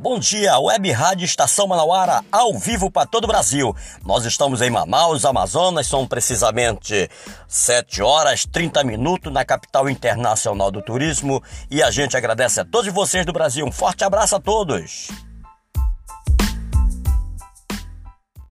Bom dia, Web Rádio Estação Manauara, ao vivo para todo o Brasil. Nós estamos em Manaus, Amazonas, são precisamente 7 horas 30 minutos na capital internacional do turismo e a gente agradece a todos vocês do Brasil. Um forte abraço a todos.